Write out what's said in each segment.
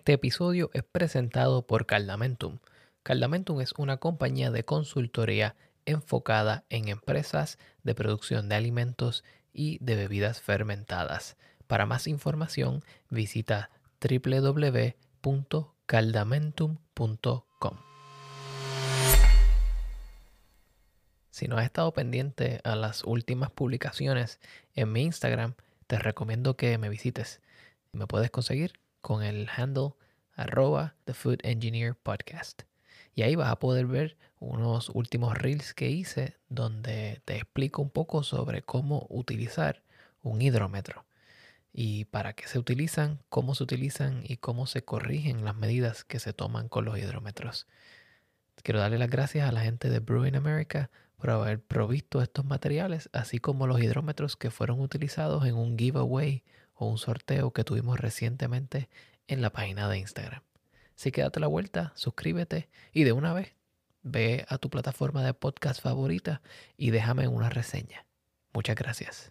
Este episodio es presentado por Caldamentum. Caldamentum es una compañía de consultoría enfocada en empresas de producción de alimentos y de bebidas fermentadas. Para más información visita www.caldamentum.com. Si no has estado pendiente a las últimas publicaciones en mi Instagram, te recomiendo que me visites. Me puedes conseguir con el handle arroba The Food Engineer Podcast. Y ahí vas a poder ver unos últimos reels que hice donde te explico un poco sobre cómo utilizar un hidrómetro y para qué se utilizan, cómo se utilizan y cómo se corrigen las medidas que se toman con los hidrómetros. Quiero darle las gracias a la gente de Brewing America por haber provisto estos materiales, así como los hidrómetros que fueron utilizados en un giveaway o un sorteo que tuvimos recientemente en la página de Instagram. Así que date la vuelta, suscríbete y de una vez ve a tu plataforma de podcast favorita y déjame una reseña. Muchas gracias.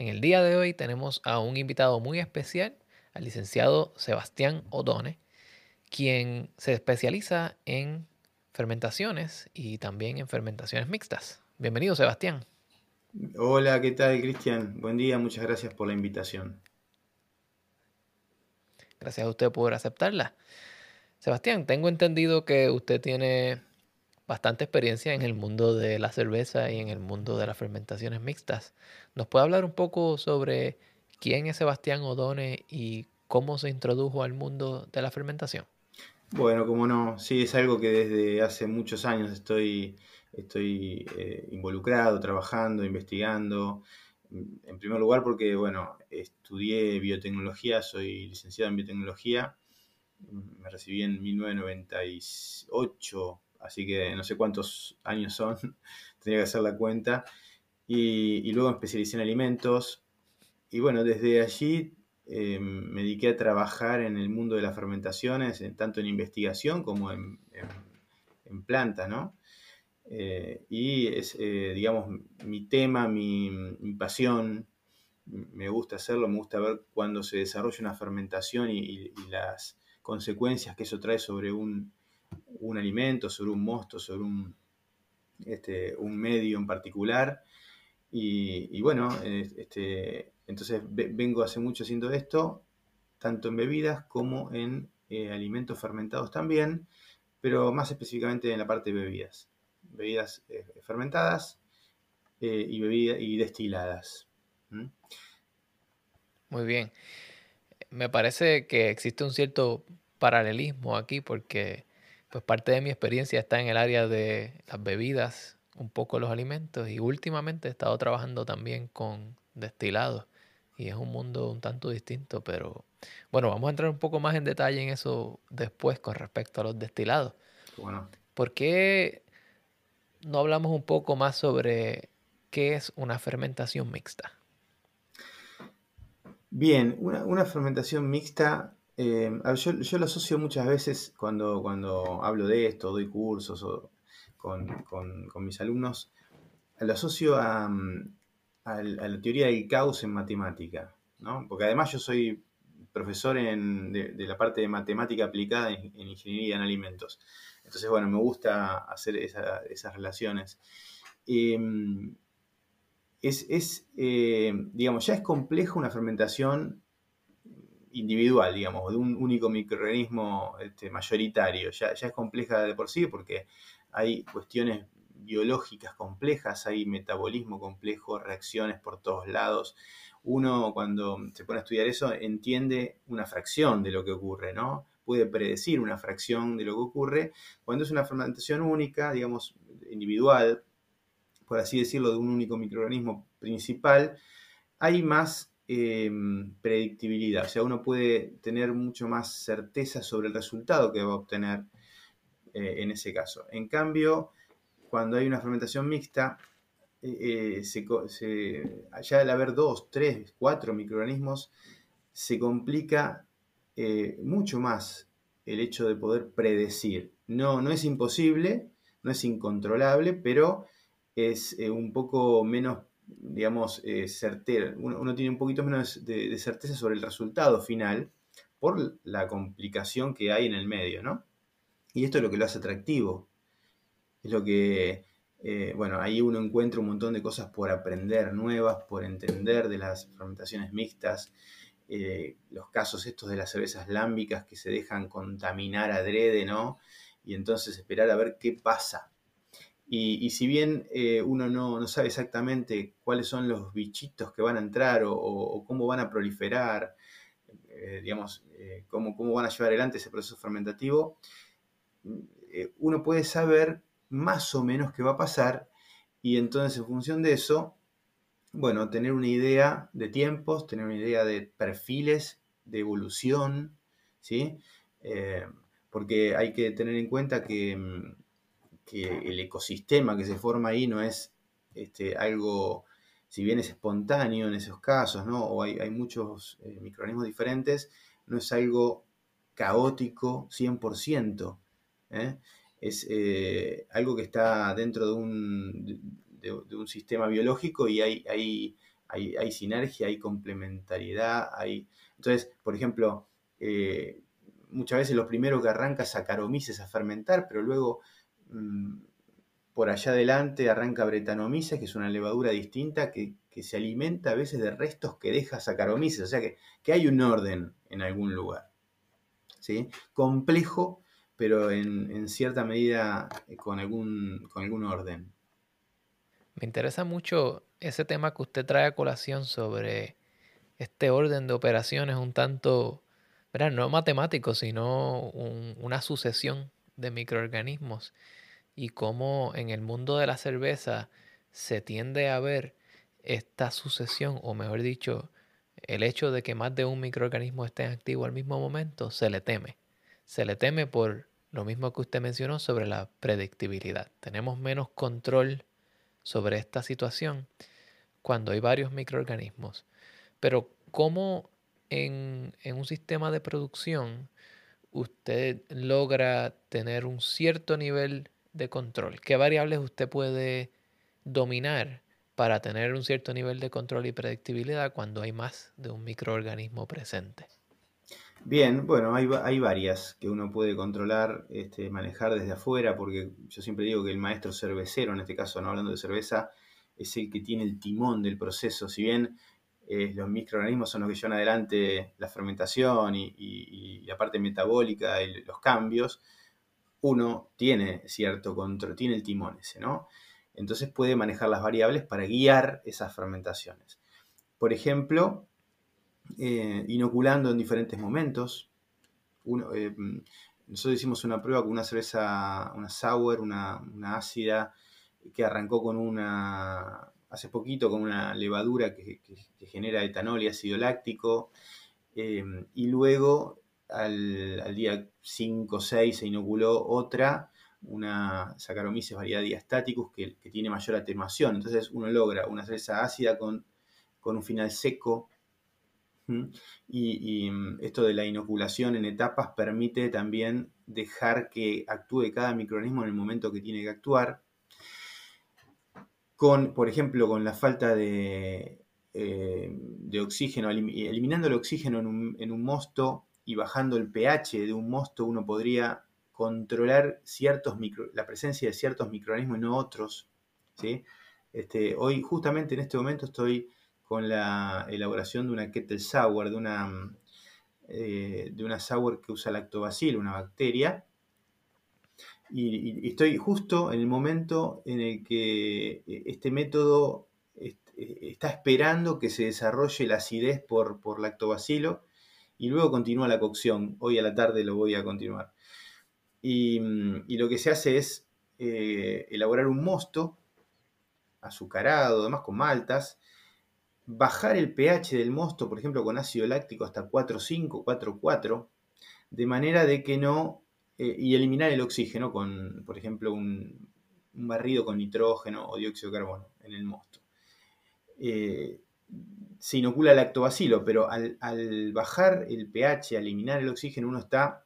En el día de hoy tenemos a un invitado muy especial, al licenciado Sebastián Odone, quien se especializa en fermentaciones y también en fermentaciones mixtas. Bienvenido, Sebastián. Hola, ¿qué tal, Cristian? Buen día, muchas gracias por la invitación. Gracias a usted por aceptarla. Sebastián, tengo entendido que usted tiene bastante experiencia en el mundo de la cerveza y en el mundo de las fermentaciones mixtas. ¿Nos puede hablar un poco sobre quién es Sebastián Odone y cómo se introdujo al mundo de la fermentación? Bueno, como no, sí, es algo que desde hace muchos años estoy, estoy eh, involucrado, trabajando, investigando. En primer lugar porque, bueno, estudié biotecnología, soy licenciado en biotecnología, me recibí en 1998 así que no sé cuántos años son, tenía que hacer la cuenta. Y, luego me especialicé en alimentos. Y bueno, desde allí eh, me dediqué a trabajar en el mundo de las fermentaciones, tanto en investigación como en, en, planta, ¿no? Eh, y es, eh, digamos, mi tema, mi, pasión, me gusta hacerlo, me gusta ver cuando se desarrolla una fermentación y las consecuencias que eso trae sobre un, un alimento, sobre un mosto, sobre un, este, un medio en particular. Y, bueno, este, entonces vengo hace mucho haciendo esto, tanto en bebidas como en eh, alimentos fermentados también, pero más específicamente en la parte de bebidas. Bebidas eh, fermentadas eh, y, bebidas y destiladas. Muy bien. Me parece que existe un cierto paralelismo aquí porque pues parte de mi experiencia está en el área de las bebidas, un poco los alimentos y últimamente he estado trabajando también con destilados y es un mundo un tanto distinto, pero bueno, vamos a entrar un poco más en detalle en eso después con respecto a los destilados. Bueno. ¿Por qué no hablamos un poco más sobre qué es una fermentación mixta? Bien, una, una fermentación mixta eh, yo, lo asocio muchas veces cuando, cuando hablo de esto, doy cursos o con, mis alumnos, lo asocio a, la teoría del caos en matemática, ¿no? Porque además yo soy profesor de, la parte de matemática aplicada en, ingeniería en alimentos. Entonces, bueno, me gusta hacer esas relaciones. Em, es, eh, digamos, ya es complejo una fermentación individual, digamos, de un único microorganismo este, mayoritario. Ya, es compleja de por sí porque hay cuestiones biológicas complejas, hay metabolismo complejo, reacciones por todos lados. Uno cuando se pone a estudiar eso entiende una fracción de lo que ocurre, ¿no? puede predecir una fracción de lo que ocurre. Cuando es una fermentación única, digamos, individual, por así decirlo, de un único microorganismo principal, hay más em, predictibilidad. O sea, uno puede tener mucho más certeza sobre el resultado que va a obtener eh, en ese caso. En cambio, cuando hay una fermentación mixta, eh, eh, allá al haber dos, tres, cuatro microorganismos, se complica mucho más el hecho de poder predecir. No, no es imposible, no es incontrolable, pero es un poco menos digamos, eh, uno, tiene un poquito menos de, certeza sobre el resultado final por la complicación que hay en el medio, ¿no? Y esto es lo que lo hace atractivo. Es lo que, eh, bueno, ahí uno encuentra un montón de cosas por aprender nuevas, por entender de las fermentaciones mixtas, eh, los casos estos de las cervezas lámbicas que se dejan contaminar adrede, ¿no? Y entonces esperar a ver qué pasa y, si bien eh, uno no, sabe exactamente cuáles son los bichitos que van a entrar o, cómo van a proliferar, eh, digamos, eh, cómo, cómo, van a llevar adelante ese proceso fermentativo, uno puede saber más o menos qué va a pasar y entonces en función de eso, bueno, tener una idea de tiempos, tener una idea de perfiles, de evolución, ¿sí? porque hay que tener en cuenta que mm, que el ecosistema que se forma ahí no es este, algo, si bien es espontáneo en esos casos, ¿no? o hay, muchos eh, microorganismos diferentes, no es algo caótico 100%. ¿eh? Es eh, algo que está dentro de un, de, un sistema biológico y hay, hay, hay, sinergia, hay complementariedad. Hay... Entonces, por ejemplo, muchas veces lo primero que arranca es Saccharomyces a fermentar, pero luego por allá adelante arranca Brettanomyces, que es una levadura distinta que, se alimenta a veces de restos que deja Saccharomyces, o sea que, hay un orden en algún lugar. ¿sí? Complejo, pero en, cierta medida eh, con algún, con algún orden. Me interesa mucho ese tema que usted trae a colación sobre este orden de operaciones un tanto, no matemático, sino una sucesión de microorganismos y cómo en el mundo de la cerveza se tiende a ver esta sucesión, o mejor dicho, el hecho de que más de un microorganismo esté activo al mismo momento, se le teme. Se le teme por lo mismo que usted mencionó sobre la predictibilidad. Tenemos menos control sobre esta situación cuando hay varios microorganismos. Pero ¿cómo en, en un sistema de producción usted logra tener un cierto nivel de control? ¿Qué variables usted puede dominar para tener un cierto nivel de control y predictibilidad cuando hay más de un microorganismo presente? Bien, bueno, hay, hay varias que uno puede controlar, este, manejar desde afuera, porque yo siempre digo que el maestro cervecero, en este caso no hablando de cerveza, es el que tiene el timón del proceso. Si bien eh, los microorganismos son los que llevan adelante la fermentación y, y la parte metabólica y los cambios, uno tiene cierto control, tiene el timón ese, ¿no? Entonces puede manejar las variables para guiar esas fermentaciones. Por ejemplo, eh, inoculando en diferentes momentos. Eh, nosotros hicimos una prueba con una cerveza, una sour, una, ácida, que arrancó con una, hace poquito, con una levadura que, genera etanol y ácido láctico. Eh, y luego al, día 5 o 6 se inoculó otra, una Saccharomyces variedad diastaticus que, que tiene mayor atenuación. Entonces uno logra una cerveza ácida con, un final seco. Y, mm, esto de la inoculación en etapas permite también dejar que actúe cada microorganismo en el momento que tiene que actuar. Con, por ejemplo, con la falta de, eh, de oxígeno, eliminando el oxígeno en un, en un mosto, y bajando el pH de un mosto uno podría controlar ciertos la presencia de ciertos microorganismos y no otros. ¿sí? Este, hoy, justamente en este momento, estoy con la elaboración de una kettle sour, de una, eh, de una sour que usa lactobacil, una bacteria. Y, estoy justo en el momento en el que eh, este método está esperando que se desarrolle la acidez por, por lactobacilo y luego continúa la cocción. Hoy a la tarde lo voy a continuar. Y, lo que se hace es eh, elaborar un mosto azucarado, además con maltas, bajar el pH del mosto, por ejemplo, con ácido láctico hasta 4,5, 4,4, de manera de que no, eh, y eliminar el oxígeno con, por ejemplo, un, barrido con nitrógeno o dióxido de carbono en el mosto. Eh, se inocula lactobacilo, pero al, bajar el pH, al eliminar el oxígeno, uno está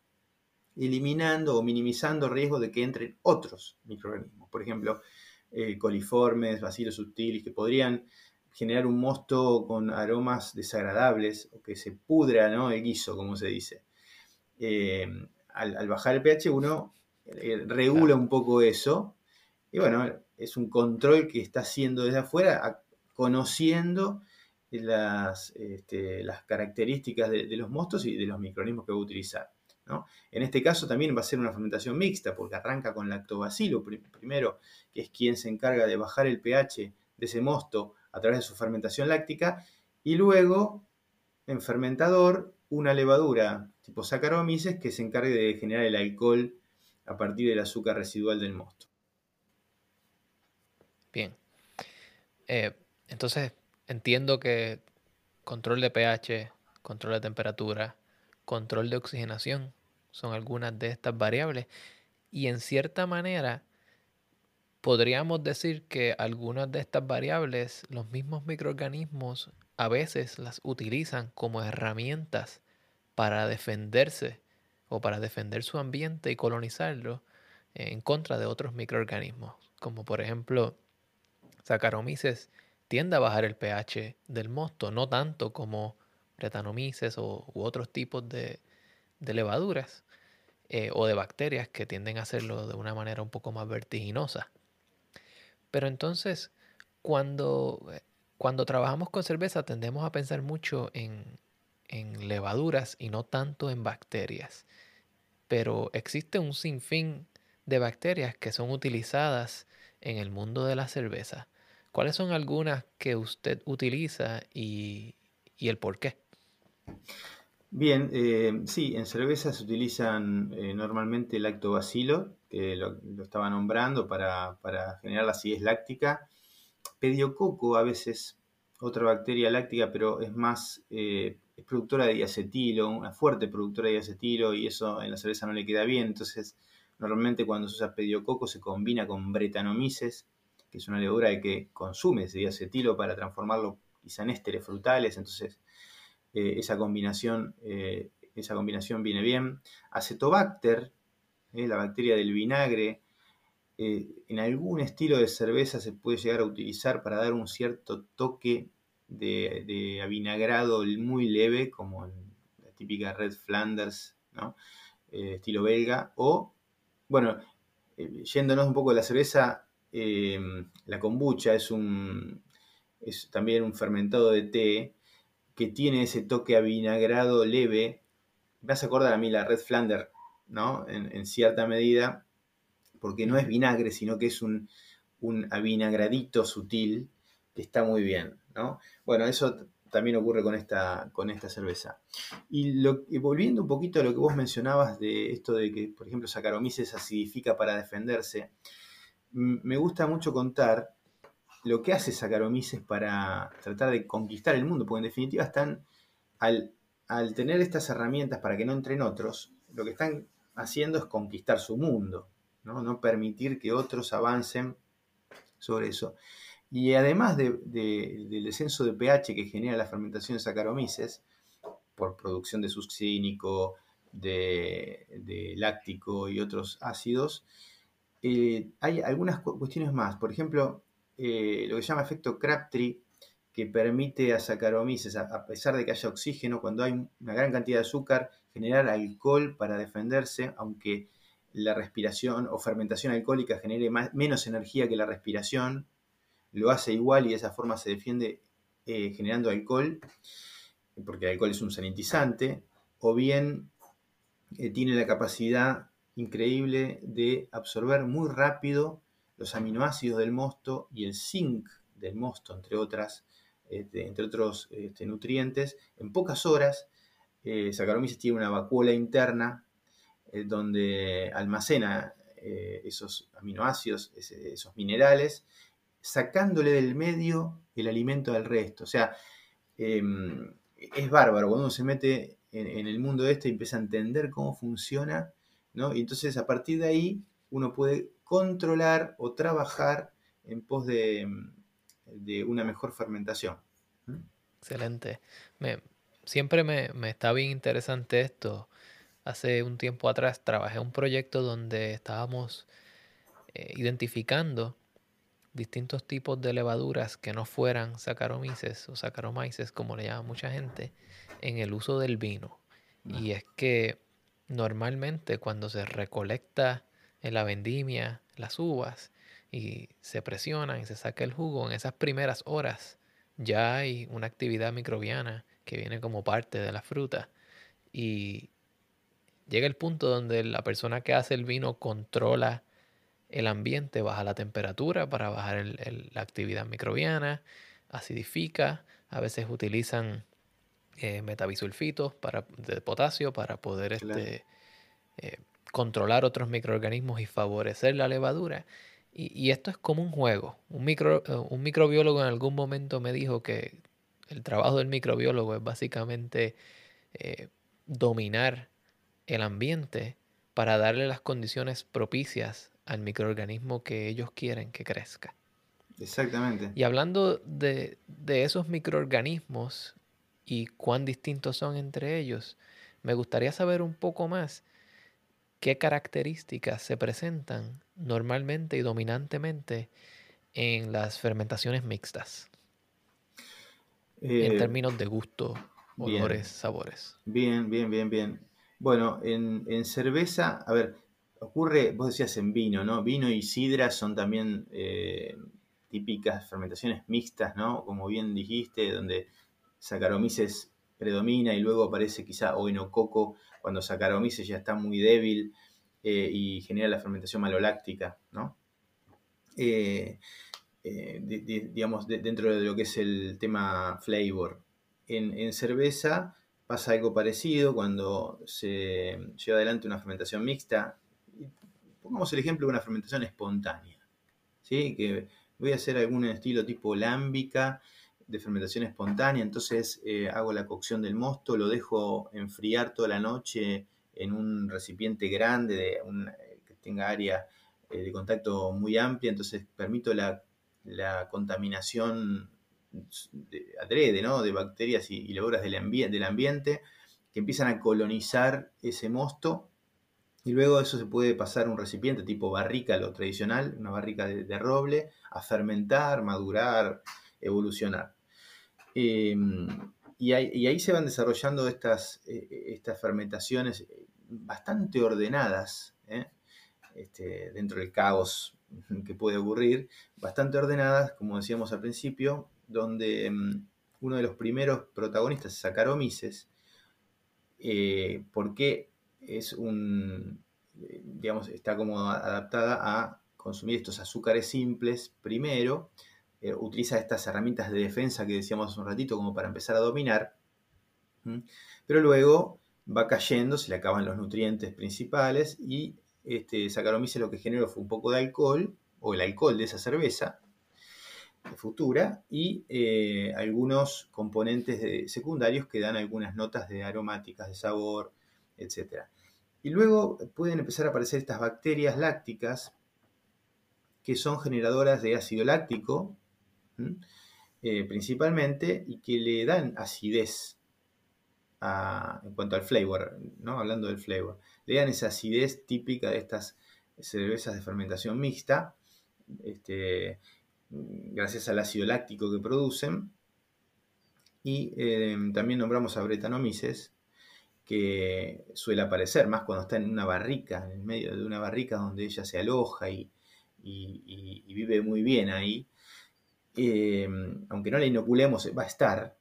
eliminando o minimizando el riesgo de que entren otros microorganismos. Por ejemplo, eh, coliformes, bacilos subtilis, que podrían generar un mosto con aromas desagradables o que se pudra ¿no? el guiso, como se dice. Eh, al, bajar el pH uno eh, regula un poco eso y bueno, es un control que está haciendo desde afuera, conociendo las, este, las características de, los mostos y de los microorganismos que va a utilizar. En este caso también va a ser una fermentación mixta, porque arranca con lactobacilo primero, que es quien se encarga de bajar el pH de ese mosto a través de su fermentación láctica, y luego en fermentador una levadura tipo Saccharomyces que se encargue de generar el alcohol a partir del azúcar residual del mosto. Bien. Eh, entonces, entiendo que control de pH, control de temperatura, control de oxigenación son algunas de estas variables. Y en cierta manera, podríamos decir que algunas de estas variables, los mismos microorganismos a veces las utilizan como herramientas para defenderse o para defender su ambiente y colonizarlo en contra de otros microorganismos, como por ejemplo Saccharomyces tiende a bajar el pH del mosto, no tanto como Brettanomyces o, u otros tipos de, levaduras eh, o de bacterias que tienden a hacerlo de una manera un poco más vertiginosa. Pero entonces, cuando, eh, cuando trabajamos con cerveza tendemos a pensar mucho en, en levaduras y no tanto en bacterias. Pero existe un sinfín de bacterias que son utilizadas en el mundo de la cerveza. ¿Cuáles son algunas que usted utiliza y, el por qué? Bien, eh, sí, en cerveza se utilizan eh, normalmente lactobacilo, que lo, estaba nombrando para, generar la acidez láctica. Pediococo, a veces otra bacteria láctica, pero es más, eh, es productora de diacetilo, una fuerte productora de diacetilo, y eso en la cerveza no le queda bien. Entonces, normalmente cuando se usa pediococo se combina con bretanomices, que es una levadura que consume ese diacetilo para transformarlo quizá en ésteres frutales, entonces eh, esa, combinación, eh, esa combinación viene bien. Acetobacter, eh, la bacteria del vinagre, en algún estilo de cerveza se puede llegar a utilizar para dar un cierto toque de, avinagrado muy leve, como la típica Red Flanders, estilo belga, o, bueno, yéndonos un poco de la cerveza, Em, la kombucha es, un, también un fermentado de té que tiene ese toque avinagrado leve. Me hace acordar a mí la Red Flander, ¿no? En, cierta medida, porque no es vinagre, sino que es un, un avinagradito sutil que está muy bien, ¿no? Bueno, eso también ocurre con esta, cerveza. Y, volviendo un poquito a lo que vos mencionabas de esto de que, por ejemplo, Saccharomyces acidifica para defenderse, me gusta mucho contar lo que hace Saccharomyces para tratar de conquistar el mundo, porque en definitiva están, al, tener estas herramientas para que no entren otros, lo que están haciendo es conquistar su mundo, no, permitir que otros avancen sobre eso. Y además del descenso de pH que genera la fermentación de Saccharomyces, por producción de succínico, de, de láctico y otros ácidos, eh, hay algunas cuestiones más. Por ejemplo, eh, lo que se llama efecto Crabtree, que permite a Saccharomyces, a, pesar de que haya oxígeno, cuando hay una gran cantidad de azúcar, generar alcohol para defenderse, aunque la respiración o fermentación alcohólica genere menos energía que la respiración, lo hace igual y de esa forma se defiende eh, generando alcohol, porque el alcohol es un sanitizante, o bien tiene la capacidad increíble de absorber muy rápido los aminoácidos del mosto y el zinc del mosto, entre, otras, este, entre otros este, nutrientes, en pocas horas eh, tiene una vacuola interna donde almacena esos aminoácidos, esos minerales, sacándole del medio el alimento del resto. O sea, em, es bárbaro cuando uno se mete en, el mundo este y empieza a entender cómo funciona, ¿no? Y entonces a partir de ahí uno puede controlar o trabajar en pos de, una mejor fermentación. Excelente. siempre me, está bien interesante esto. Hace un tiempo atrás trabajé en un proyecto donde estábamos eh, identificando distintos tipos de levaduras que no fueran saccharomyces o saccharomyces, como le llama mucha gente, en el uso del vino. Y es que normalmente cuando se recolecta en la vendimia las uvas y se presionan y se saca el jugo, en esas primeras horas ya hay una actividad microbiana que viene como parte de la fruta. Y llega el punto donde la persona que hace el vino controla el ambiente, baja la temperatura para bajar la actividad microbiana, acidifica, a veces utilizan eh, metabisulfitos para, de potasio para poder este, eh, controlar otros microorganismos y favorecer la levadura. Y, esto es como un juego. Un, micro, eh, un microbiólogo en algún momento me dijo que el trabajo del microbiólogo es básicamente dominar el ambiente para darle las condiciones propicias al microorganismo que ellos quieren que crezca. Exactamente. Y hablando de, esos microorganismos y cuán distintos son entre ellos, me gustaría saber un poco más qué características se presentan normalmente y dominantemente en las fermentaciones mixtas. en eh, términos de gusto, olores, sabores. Bien, bien, bien, bien. Bueno, en, en cerveza, a ver, ocurre, vos decías en vino, ¿no? Vino y sidra son también eh, típicas fermentaciones mixtas, ¿no? Como bien dijiste, donde Saccharomyces predomina y luego aparece quizá oenococo cuando Saccharomyces ya está muy débil eh, y genera la fermentación maloláctica, ¿no? Eh, digamos, dentro de lo que es el tema flavor. En, en cerveza pasa algo parecido cuando se lleva adelante una fermentación mixta Pongamos el ejemplo de una fermentación espontánea. ¿sí? Que voy a hacer algún estilo tipo lámbica de fermentación espontánea, entonces eh, hago la cocción del mosto, lo dejo enfriar toda la noche en un recipiente grande de que tenga área eh, de contacto muy amplia, entonces permito la, contaminación de, adrede, ¿no? de bacterias y, y del ambiente que empiezan a colonizar ese mosto y luego eso se puede pasar a un recipiente tipo barrica, lo tradicional, una barrica de, roble, a fermentar, madurar, evolucionar. Em, y, ahí, se van desarrollando estas, eh, fermentaciones bastante ordenadas, ¿eh? este, dentro del caos que puede ocurrir, bastante ordenadas, como decíamos al principio, donde em, uno de los primeros protagonistas es Saccharomyces, eh, porque es un, digamos, está como adaptada a consumir estos azúcares simples primero, eh, utiliza estas herramientas de defensa que decíamos hace un ratito como para empezar a dominar, pero luego va cayendo, se le acaban los nutrientes principales y este lo que generó fue un poco de alcohol, o el alcohol de esa cerveza, futura y eh, algunos componentes secundarios que dan algunas notas de aromáticas, de sabor, etc. Y luego pueden empezar a aparecer estas bacterias lácticas que son generadoras de ácido láctico, eh, principalmente, y que le dan acidez en cuanto al flavor, ¿no? hablando del flavor. Le dan esa acidez típica de estas cervezas de fermentación mixta, este, gracias al ácido láctico que producen. Y eh, también nombramos a Brettanomyces, que suele aparecer, más cuando está en una barrica, en medio de una barrica donde ella se aloja y, vive muy bien ahí. Eh, aunque no la inoculemos, va a estar.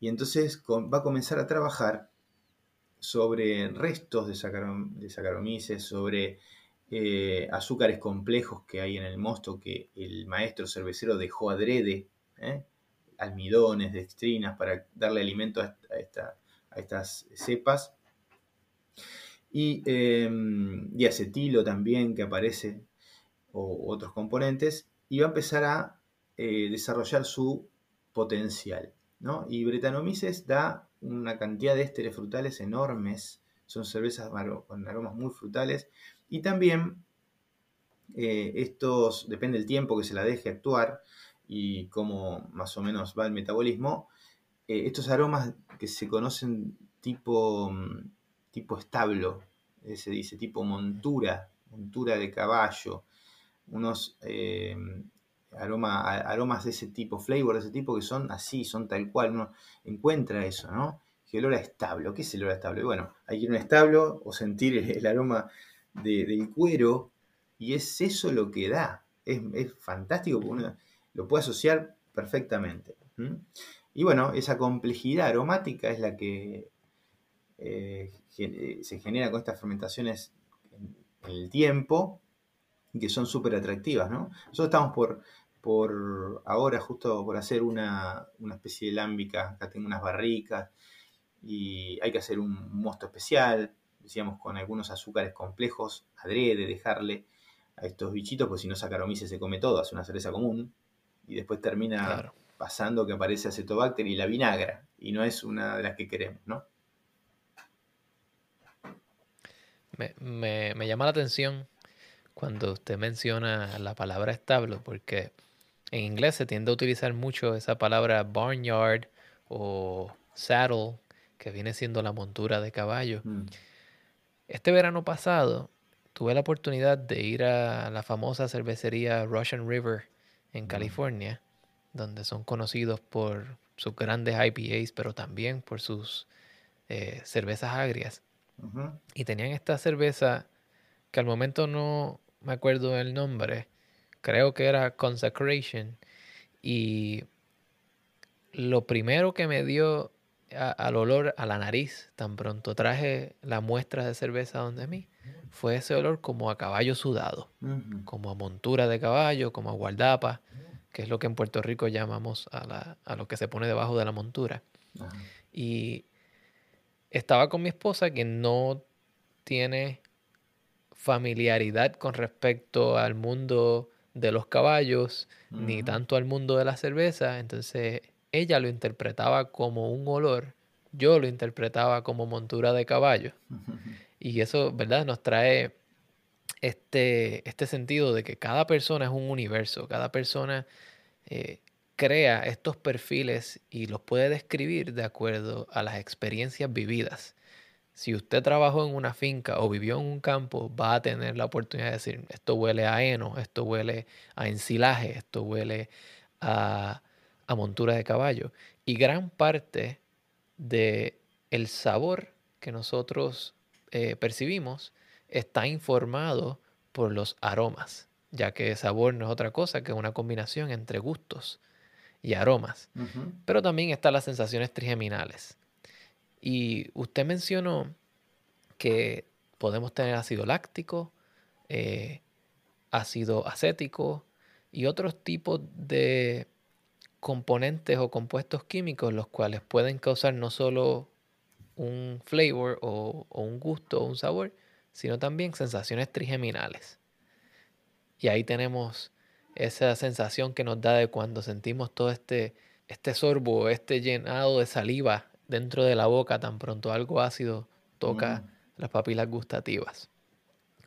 Y entonces va a comenzar a trabajar sobre restos de, saccharomyces, sobre eh, azúcares complejos que hay en el mosto que el maestro cervecero dejó adrede, ¿eh? almidones, dextrinas, para darle alimento a esta a estas cepas. Y, y, acetilo también que aparece, o otros componentes, y va a empezar a eh, desarrollar su potencial. ¿no? Y Brettanomyces da una cantidad de ésteres frutales enormes, son cervezas con aromas muy frutales, y también eh, estos, depende del tiempo que se la deje actuar y cómo más o menos va el metabolismo, eh, estos aromas que se conocen tipo, mm, tipo establo, se dice tipo montura, montura de caballo, unos aromas de ese tipo, flavor de ese tipo que son así, son tal cual, uno encuentra eso, ¿no? Que olor establo, ¿qué es el olor a establo? Bueno, hay que ir a un establo o sentir el, aroma del cuero y es eso lo que da. Es, fantástico porque uno lo puede asociar perfectamente. Y bueno, esa complejidad aromática es la que eh, se genera con estas fermentaciones en, el tiempo y que son súper atractivas. ¿no? Nosotros estamos por, por ahora justo por hacer una, especie de lámbica. Acá tengo unas barricas y hay que hacer un mosto especial, decíamos con algunos azúcares complejos, adrede, dejarle a estos bichitos, pues si no Saccharomyces se come todo, hace una cerveza común, y después termina pasando que aparece acetobacter y la vinagra, y no es una de las que queremos, ¿no? Me, llama la atención cuando usted menciona la palabra establo, porque en inglés se tiende a utilizar mucho esa palabra barnyard o saddle, que viene siendo la montura de caballo. Mm. Este verano pasado tuve la oportunidad de ir a la famosa cervecería Russian River en California, donde son conocidos por sus grandes IPAs, pero también por sus eh, cervezas agrias. Y tenían esta cerveza que al momento no me acuerdo el nombre, creo que era Consecration. Y lo primero que me dio al olor a la nariz, tan pronto traje la muestra de cerveza donde mí, fue ese olor como a caballo sudado, como a montura de caballo, como a guardapa, que es lo que en Puerto Rico llamamos a, lo que se pone debajo de la montura. Y estaba con mi esposa que no tiene familiaridad con respecto al mundo de los caballos, ni tanto al mundo de la cerveza, entonces ella lo interpretaba como un olor, yo lo interpretaba como montura de caballo. Y eso, ¿verdad? Nos trae este, este sentido de que cada persona es un universo, cada persona eh, crea estos perfiles y los puede describir de acuerdo a las experiencias vividas. Si usted trabajó en una finca o vivió en un campo, va a tener la oportunidad de decir, esto huele a heno, esto huele a ensilaje, esto huele a, a montura de caballo. Y gran parte de el sabor que nosotros eh, percibimos está informado por los aromas, ya que sabor no es otra cosa que una combinación entre gustos y aromas. Pero también están las sensaciones trigeminales. Y usted mencionó que podemos tener ácido láctico, eh, ácido acético y otros tipos de componentes o compuestos químicos los cuales pueden causar no solo un flavor o, un gusto o un sabor, sino también sensaciones trigeminales. Y ahí tenemos esa sensación que nos da de cuando sentimos todo este, este sorbo, este llenado de saliva dentro de la boca, tan pronto algo ácido toca mm. las papilas gustativas.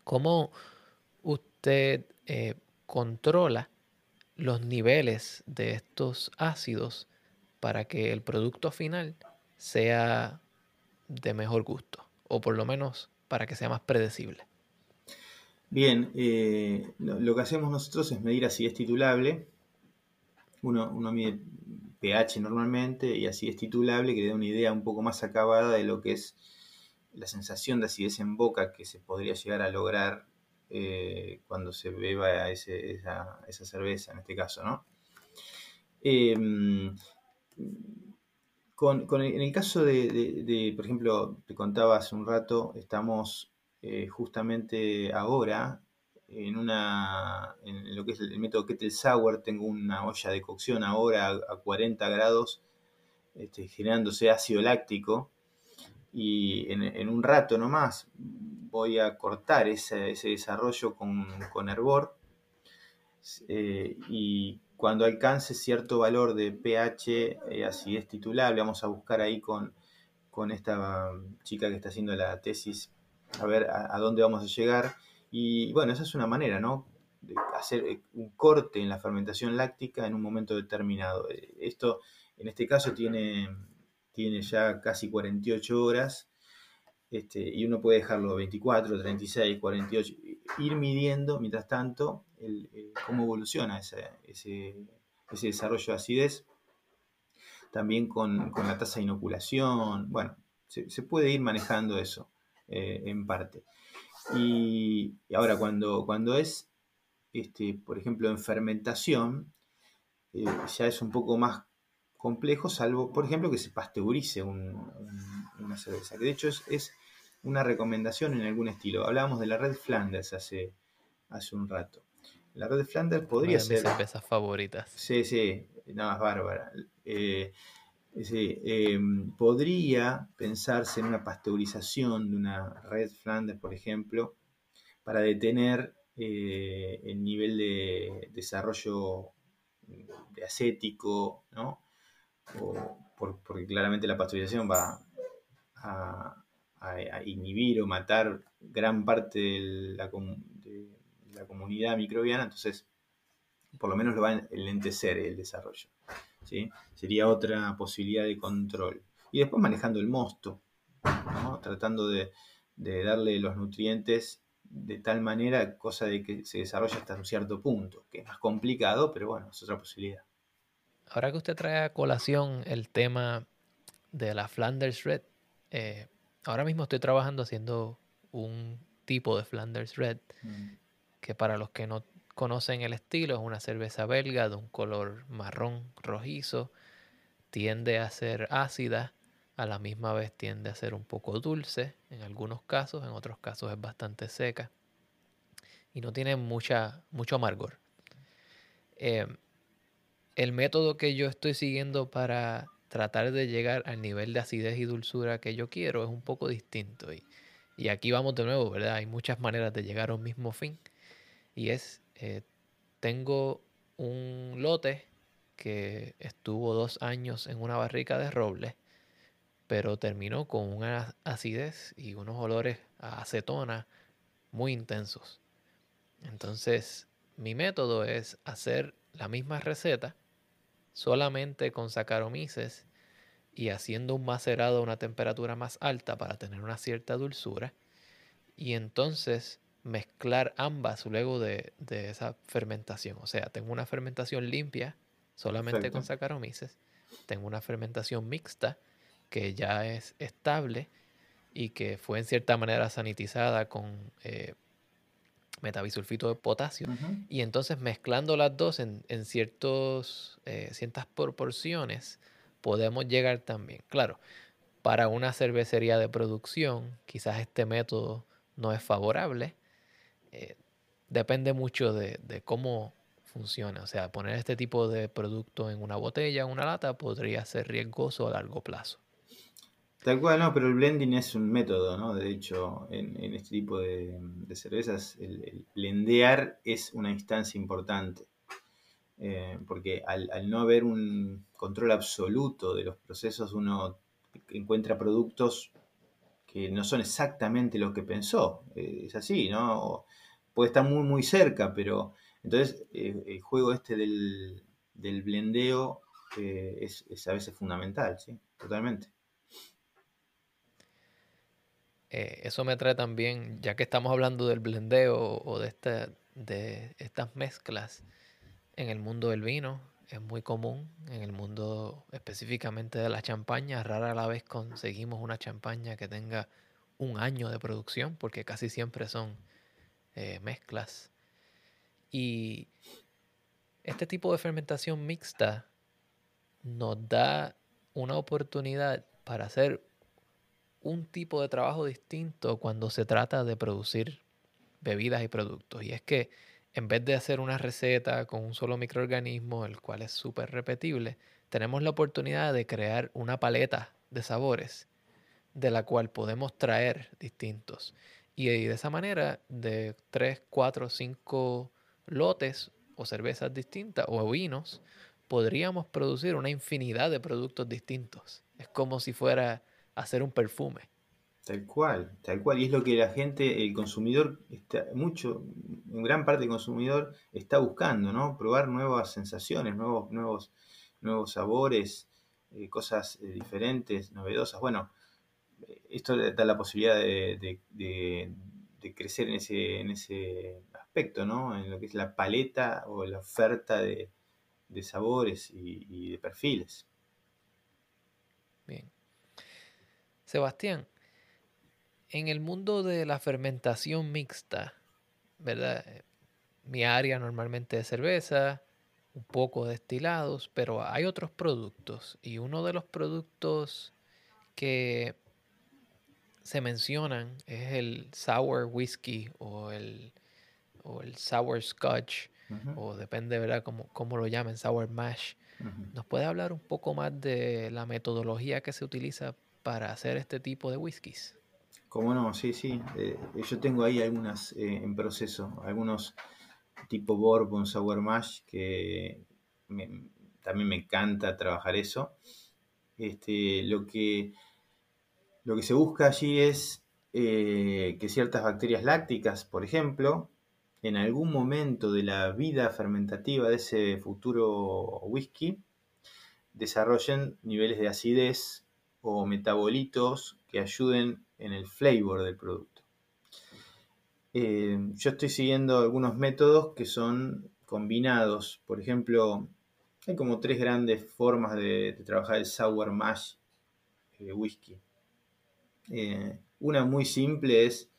¿Cómo usted eh, controla los niveles de estos ácidos para que el producto final sea de mejor gusto, o por lo menos para que sea más predecible. Bien, eh, lo, que hacemos nosotros es medir acidez titulable. Uno, uno mide pH normalmente y así es titulable, que da una idea un poco más acabada de lo que es la sensación de acidez en boca que se podría llegar a lograr eh, cuando se beba esa, cerveza, en este caso, ¿no? Em, en el caso de, por ejemplo, te contaba hace un rato, estamos eh, justamente ahora en, una, en lo que es el método Kettle Sour, tengo una olla de cocción ahora a, 40 grados, este, generándose ácido láctico. y en, un rato nomás voy a cortar ese, desarrollo con, con Herbor eh, y cuando alcance cierto valor de pH, eh, acidez titulable, vamos a buscar ahí con, con esta chica que está haciendo la tesis a ver a, dónde vamos a llegar. Y bueno, esa es una manera, ¿no? De hacer eh, un corte en la fermentación láctica en un momento determinado. Esto, en este caso, tiene, tiene ya casi 48 horas este, y uno puede dejarlo 24, 36, 48, ir midiendo mientras tanto cómo evoluciona ese, ese, desarrollo de acidez, también con, la tasa de inoculación, bueno, se, puede ir manejando eso eh, en parte. Y, ahora cuando, cuando es, este, por ejemplo, en fermentación, eh, ya es un poco más complejo, salvo, por ejemplo, que se pasteurice una cerveza, que de hecho es, una recomendación en algún estilo. Hablábamos de la Red Flanders hace, hace un rato. La Red Flanders podría ser... Mis cervezas favoritas. Sí, sí, nada más bárbara. Eh, em, podría pensarse en una pasteurización de una Red Flanders, por ejemplo, para detener eh, el nivel de desarrollo de acético, ¿no? porque claramente la pasteurización va a, inhibir o matar gran parte de la, de la, comunidad microbiana, entonces por lo menos lo va a enlentecer el desarrollo. ¿Sí? Sería otra posibilidad de control. Y después manejando el mosto, tratando de, de darle los nutrientes de tal manera, cosa de que se desarrolle hasta un cierto punto, que es más complicado, pero bueno, es otra posibilidad. Ahora que usted trae a colación el tema de la Flanders Red, eh, ahora mismo estoy trabajando haciendo un tipo de Flanders Red, mm. que para los que no conocen el estilo es una cerveza belga de un color marrón rojizo, tiende a ser ácida, a la misma vez tiende a ser un poco dulce en algunos casos, en otros casos es bastante seca y no tiene mucha, mucho amargor. Eh, el método que yo estoy siguiendo para tratar de llegar al nivel de acidez y dulzura que yo quiero es un poco distinto. Y, aquí vamos de nuevo, ¿verdad? Hay muchas maneras de llegar a un mismo fin. Y es, eh, tengo un lote que estuvo dos años en una barrica de roble, pero terminó con una acidez y unos olores a acetona muy intensos. Entonces, mi método es hacer la misma receta, solamente con Saccharomyces y haciendo un macerado a una temperatura más alta para tener una cierta dulzura. Y entonces mezclar ambas luego de, esa fermentación. O sea, tengo una fermentación limpia solamente con Saccharomyces. Tengo una fermentación mixta que ya es estable y que fue en cierta manera sanitizada con eh, metabisulfito de potasio. Y entonces mezclando las dos en, ciertos, eh, ciertas proporciones, podemos llegar también. Claro, para una cervecería de producción, quizás este método no es favorable. Eh, depende mucho de, cómo funciona. O sea, poner este tipo de producto en una botella, en una lata, podría ser riesgoso a largo plazo. Tal cual, no, pero el blending es un método, ¿no? De hecho, en, este tipo de, cervezas, el, blendear es una instancia importante. Eh, porque al, no haber un control absoluto de los procesos, uno encuentra productos que no son exactamente lo que pensó. Eh, es así, ¿no? puede estar muy, muy cerca, pero entonces eh, el juego este del, del blendeo es, es a veces fundamental, ¿sí? Totalmente. Eh, eso me trae también, ya que estamos hablando del blendeo o de, de estas mezclas en el mundo del vino, es muy común en el mundo específicamente de la champaña. Rara la vez conseguimos una champaña que tenga un año de producción, porque casi siempre son eh, mezclas. Y este tipo de fermentación mixta nos da una oportunidad para hacer un tipo de trabajo distinto cuando se trata de producir bebidas y productos. Y es que en vez de hacer una receta con un solo microorganismo, el cual es súper repetible, tenemos la oportunidad de crear una paleta de sabores de la cual podemos traer distintos. Y de esa manera, de 3, 4, 5 lotes o cervezas distintas o vinos, podríamos producir una infinidad de productos distintos. Es como si fuera hacer un perfume. Tal cual, tal cual. Y es lo que la gente, el consumidor, está, mucho, en gran parte del consumidor está buscando, ¿no? Probar nuevas sensaciones, nuevos, nuevos, nuevos sabores, eh, cosas eh, diferentes, novedosas. Bueno, esto da la posibilidad de, crecer en ese, en ese aspecto, ¿no? En lo que es la paleta o la oferta de, sabores y, y de perfiles. Bien. Sebastián, en el mundo de la fermentación mixta, ¿verdad? Mi área normalmente es cerveza, un poco de destilados, pero hay otros productos y uno de los productos que se mencionan es el sour whiskey o el, o el sour scotch, o depende, ¿verdad?, cómo, cómo lo llamen, sour mash. ¿Nos puede hablar un poco más de la metodología que se utiliza para hacer este tipo de whiskies? Cómo no, sí, sí. Eh, yo tengo ahí algunas eh, en proceso, algunos tipo Bourbon, Sour Mash, que también me encanta trabajar eso. Este, lo, que, lo que se busca allí es eh, que ciertas bacterias lácticas, por ejemplo, en algún momento de la vida fermentativa de ese futuro whisky, desarrollen niveles de acidez o metabolitos que ayuden en el flavor del producto. Eh, yo estoy siguiendo algunos métodos que son combinados. Por ejemplo, hay como tres grandes formas de, trabajar el sour mash eh, whisky. Eh, una muy simple es,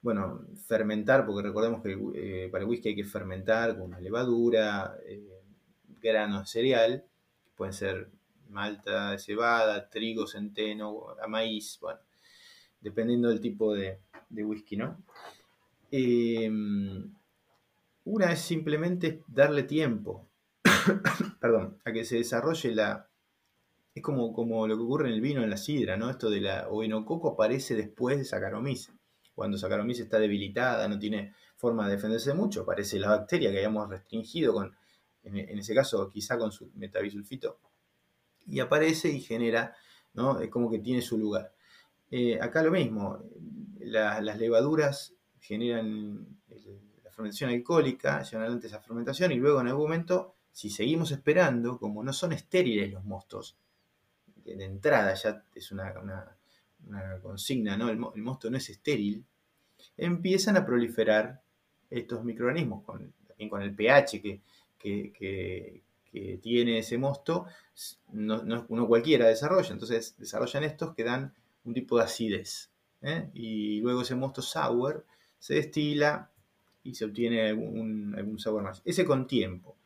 bueno, fermentar, porque recordemos que para el whisky hay que fermentar con una levadura, granos de cereal, pueden ser malta de cebada, trigo, centeno, maíz, bueno, dependiendo del tipo de, whisky, ¿no? Eh, una es simplemente darle tiempo, perdón, a que se desarrolle la... Es como, como lo que ocurre en el vino, en la sidra, ¿no? Esto de la coco aparece después de Saccharomyces. Cuando Saccharomyces está debilitada, no tiene forma de defenderse mucho, aparece la bacteria que habíamos restringido con, en, ese caso quizá con su metabisulfito, y aparece y genera, ¿no? Es como que tiene su lugar. Eh, acá lo mismo, las levaduras generan la fermentación alcohólica, llevan adelante esa fermentación y luego en algún momento, si seguimos esperando, como no son estériles los mostos, de entrada ya es una, consigna, ¿no? El, mosto no es estéril, empiezan a proliferar estos microorganismos, también con el pH que, que, tiene ese mosto, no, uno cualquiera desarrolla, entonces desarrollan estos que dan un tipo de acidez. ¿eh? Y luego ese mosto sour se destila y se obtiene algún, algún sabor más. Ese con tiempo.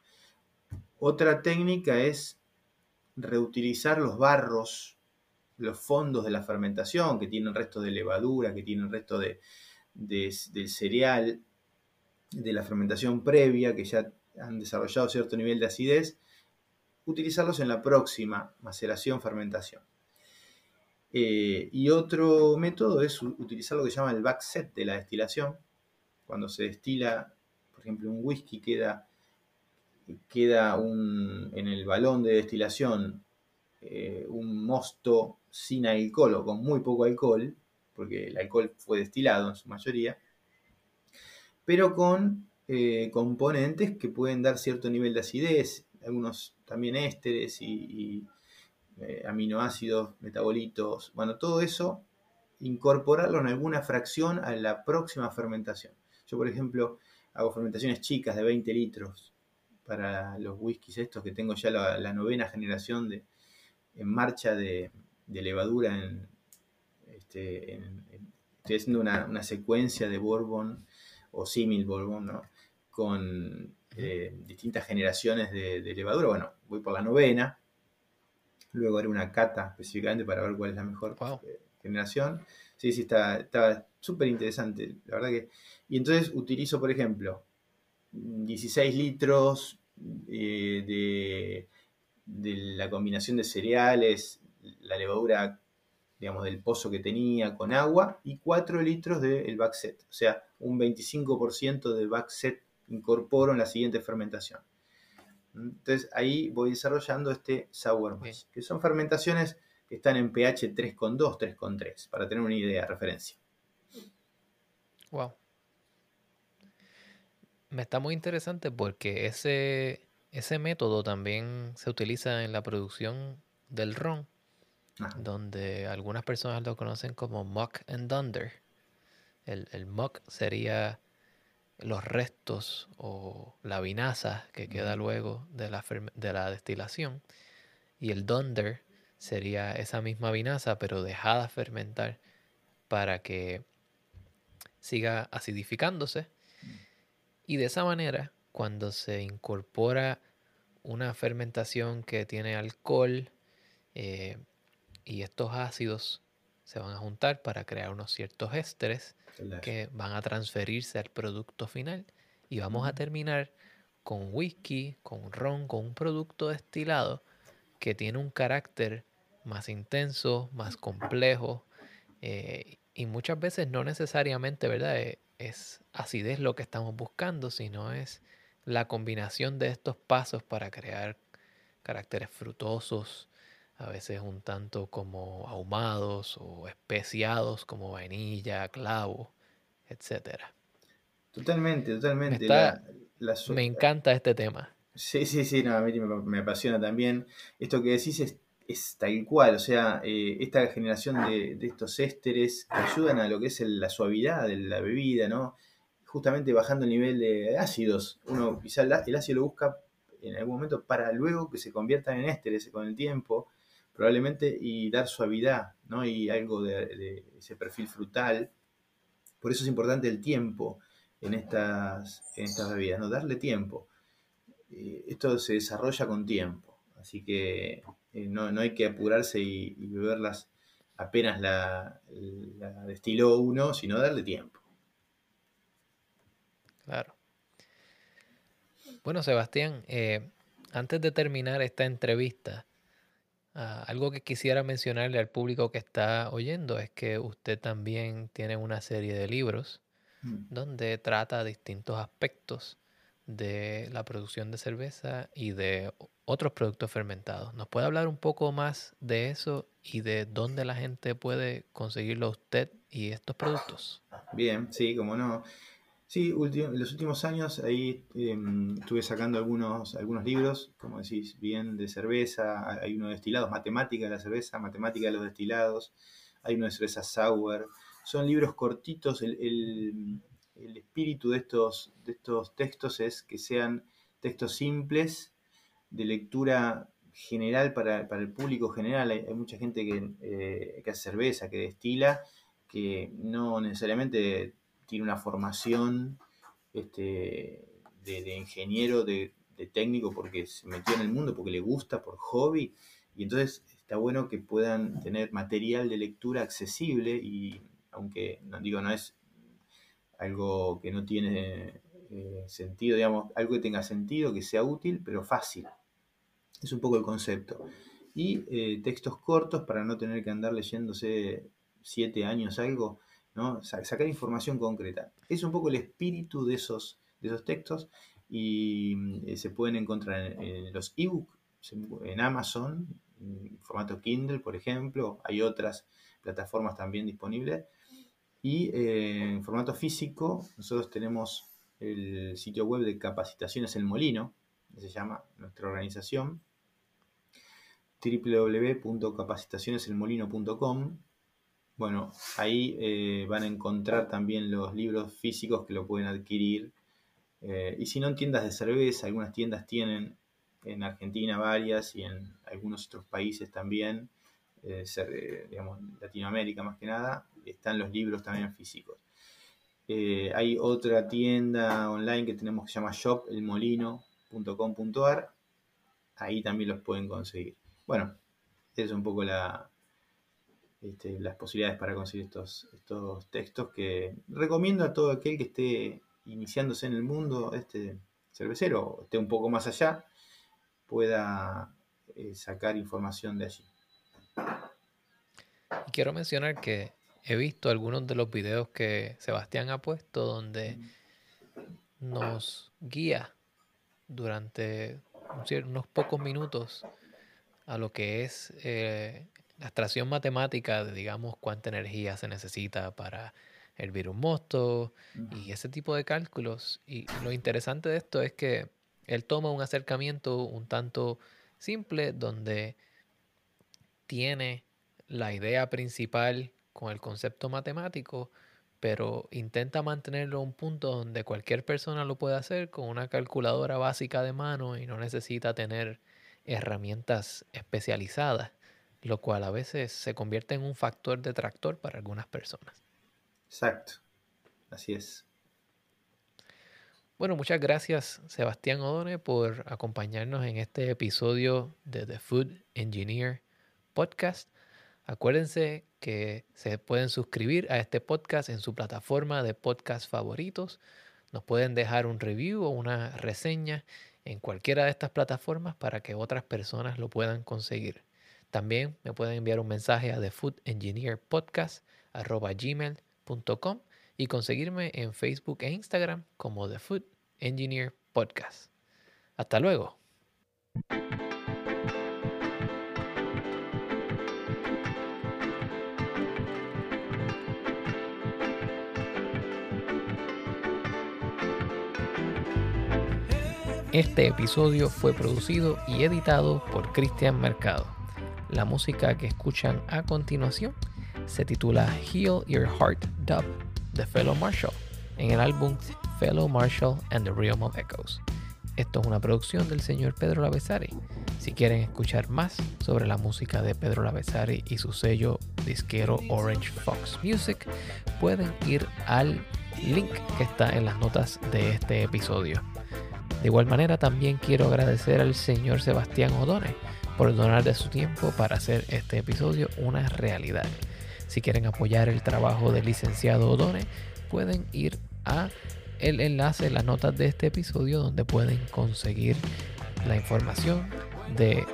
Otra técnica es reutilizar los barros, los fondos de la fermentación, que tienen resto de levadura, que tienen resto de, del cereal, de la fermentación previa, que ya han desarrollado cierto nivel de acidez, utilizarlos en la próxima maceración, fermentación. Eh, y otro método es utilizar lo que se llama el backset de la destilación. Cuando se destila, por ejemplo, un whisky queda, queda un, en el balón de destilación eh, un mosto sin alcohol o con muy poco alcohol, porque el alcohol fue destilado en su mayoría, pero con eh, componentes que pueden dar cierto nivel de acidez, algunos también ésteres y eh, aminoácidos, metabolitos, bueno, todo eso, incorporarlo en alguna fracción a la próxima fermentación. Yo, por ejemplo, hago fermentaciones chicas de 20 litros para los whiskies estos que tengo ya la, novena generación de, en marcha de, levadura este, en, estoy haciendo una, secuencia de bourbon o símil bourbon, ¿no? Con eh, distintas generaciones de, de, levadura. Bueno, voy por la novena Luego haré una cata específicamente para ver cuál es la mejor eh, generación. Sí, sí, está súper interesante, la verdad que... Y entonces utilizo, por ejemplo, 16 litros eh, de, de, la combinación de cereales, la levadura digamos, del pozo que tenía con agua y 4 litros del backset. O sea, un 25% del backset incorporo en la siguiente fermentación. Entonces ahí voy desarrollando este sour mash, que son fermentaciones que están en pH 3,2, 3,3, para tener una idea, de referencia. Wow. Me está muy interesante porque ese, ese método también se utiliza en la producción del ron, donde algunas personas lo conocen como muck and dunder. El, el muck sería los restos o la vinaza que queda luego de la, de la destilación. Y el dunder sería esa misma vinaza, pero dejada fermentar para que siga acidificándose. Y de esa manera, cuando se incorpora una fermentación que tiene alcohol eh, y estos ácidos se van a juntar para crear unos ciertos ésteres que van a transferirse al producto final. Y vamos a terminar con whisky, con ron, con un producto destilado que tiene un carácter más intenso, más complejo eh, y muchas veces no necesariamente, ¿verdad? Eh, es acidez lo que estamos buscando, sino es la combinación de estos pasos para crear caracteres frutosos, a veces un tanto como ahumados o especiados como vainilla, clavo, etcétera. Totalmente, totalmente. Me, encanta este tema. Sí, sí, sí, a mí me, apasiona también. Esto que decís es, tal cual, o sea, eh, esta generación de, estos ésteres que ayudan a lo que es la suavidad de la bebida, ¿no? Justamente bajando el nivel de ácidos. Uno quizá el ácido lo busca en algún momento para luego que se conviertan en ésteres con el tiempo probablemente, y dar suavidad, ¿no? Y algo de, ese perfil frutal. Por eso es importante el tiempo en estas, en estas bebidas, ¿no? Darle tiempo. Eh, esto se desarrolla con tiempo, así que eh, no, hay que apurarse y, beberlas apenas la, destiló uno, sino darle tiempo. Claro. Bueno, Sebastián, eh, antes de terminar esta entrevista, Ah, algo que quisiera mencionarle al público que está oyendo es que usted también tiene una serie de libros mm. donde trata distintos aspectos de la producción de cerveza y de otros productos fermentados. ¿Nos puede hablar un poco más de eso y de dónde la gente puede conseguirlo usted y estos productos? Bien, sí, como no. Sí, en los últimos años ahí em, estuve sacando algunos, algunos libros, como decís, bien de cerveza, hay uno de destilados, matemática de la cerveza, matemática de los destilados, hay uno de cerveza sour. Son libros cortitos, el, espíritu de estos, de estos textos es que sean textos simples, de lectura general para, el público general. Hay, mucha gente que, eh, que hace cerveza, que destila, que no necesariamente tiene una formación este, de, ingeniero, de, técnico, porque se metió en el mundo, porque le gusta, por hobby. Y entonces está bueno que puedan tener material de lectura accesible y aunque no digo no es algo que no tiene eh, sentido, digamos, algo que tenga sentido, que sea útil, pero fácil. Es un poco el concepto. Y eh, textos cortos para no tener que andar leyéndose siete años algo, sacar información concreta. Es un poco el espíritu de esos, de esos textos y mm, se pueden encontrar en, los ebooks, en Amazon, en formato Kindle, por ejemplo. Hay otras plataformas también disponibles. Y eh, en formato físico, nosotros tenemos el sitio web de Capacitaciones El Molino, que se llama nuestra organización, www.capacitacioneselmolino.com bueno, ahí eh, van a encontrar también los libros físicos que lo pueden adquirir. Eh, y si no en tiendas de cerveza, algunas tiendas tienen en Argentina varias y en algunos otros países también, eh, digamos, Latinoamérica más que nada, están los libros también físicos. hay otra tienda online que tenemos que se llama shopelmolino.com.ar, ahí también los pueden conseguir. Bueno, es un poco la, este, las posibilidades para conseguir estos, estos textos que recomiendo a todo aquel que esté iniciándose en el mundo este cervecero o esté un poco más allá, pueda eh, sacar información de allí. Y quiero mencionar que he visto algunos de los videos que Sebastián ha puesto donde nos guía durante unos pocos minutos a lo que es eh, la extracción matemática de, digamos, cuánta energía se necesita para hervir un mosto y ese tipo de cálculos. Y lo interesante de esto es que él toma un acercamiento un tanto simple donde tiene la idea principal con el concepto matemático, pero intenta mantenerlo a un punto donde cualquier persona lo puede hacer con una calculadora básica de mano y no necesita tener herramientas especializadas, lo cual a veces se convierte en un factor detractor para algunas personas. Exacto, así es. Bueno, muchas gracias Sebastián Odone por acompañarnos en este episodio de The Food Engineer Podcast. Acuérdense que se pueden suscribir a este podcast en su plataforma de podcast favoritos. Nos pueden dejar un review o una reseña en cualquiera de estas plataformas para que otras personas lo puedan conseguir. También me pueden enviar un mensaje a thefoodengineerpodcast.gmail.com y conseguirme en Facebook e Instagram como The Food Engineer Podcast. Hasta luego. Este episodio fue producido y editado por Cristian Mercado. La música que escuchan a continuación se titula Heal Your Heart Dub de Fellow Marshall en el álbum Fellow Marshall and the Realm of Echoes. Esto es una producción del señor Pedro Lavesari. Si quieren escuchar más sobre la música de Pedro Lavesari y su sello disquero Orange Fox Music, pueden ir al link que está en las notas de este episodio. De igual manera también quiero agradecer al señor Sebastián Odone por donar de su tiempo para hacer este episodio una realidad. Si quieren apoyar el trabajo del licenciado Odone, pueden ir a el enlace en las notas de este episodio donde pueden conseguir la información de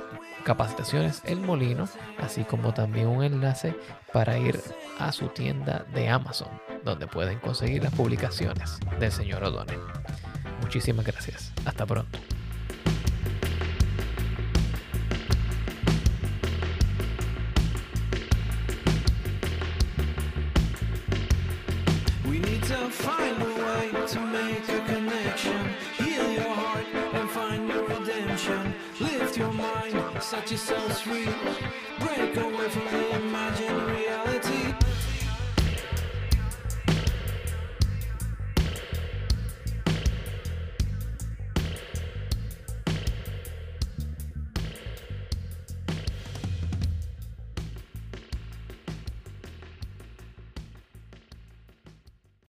capacitaciones El Molino, así como también un enlace para ir a su tienda de Amazon, donde pueden conseguir las publicaciones del señor O'Donnell. Muchísimas gracias. Hasta pronto.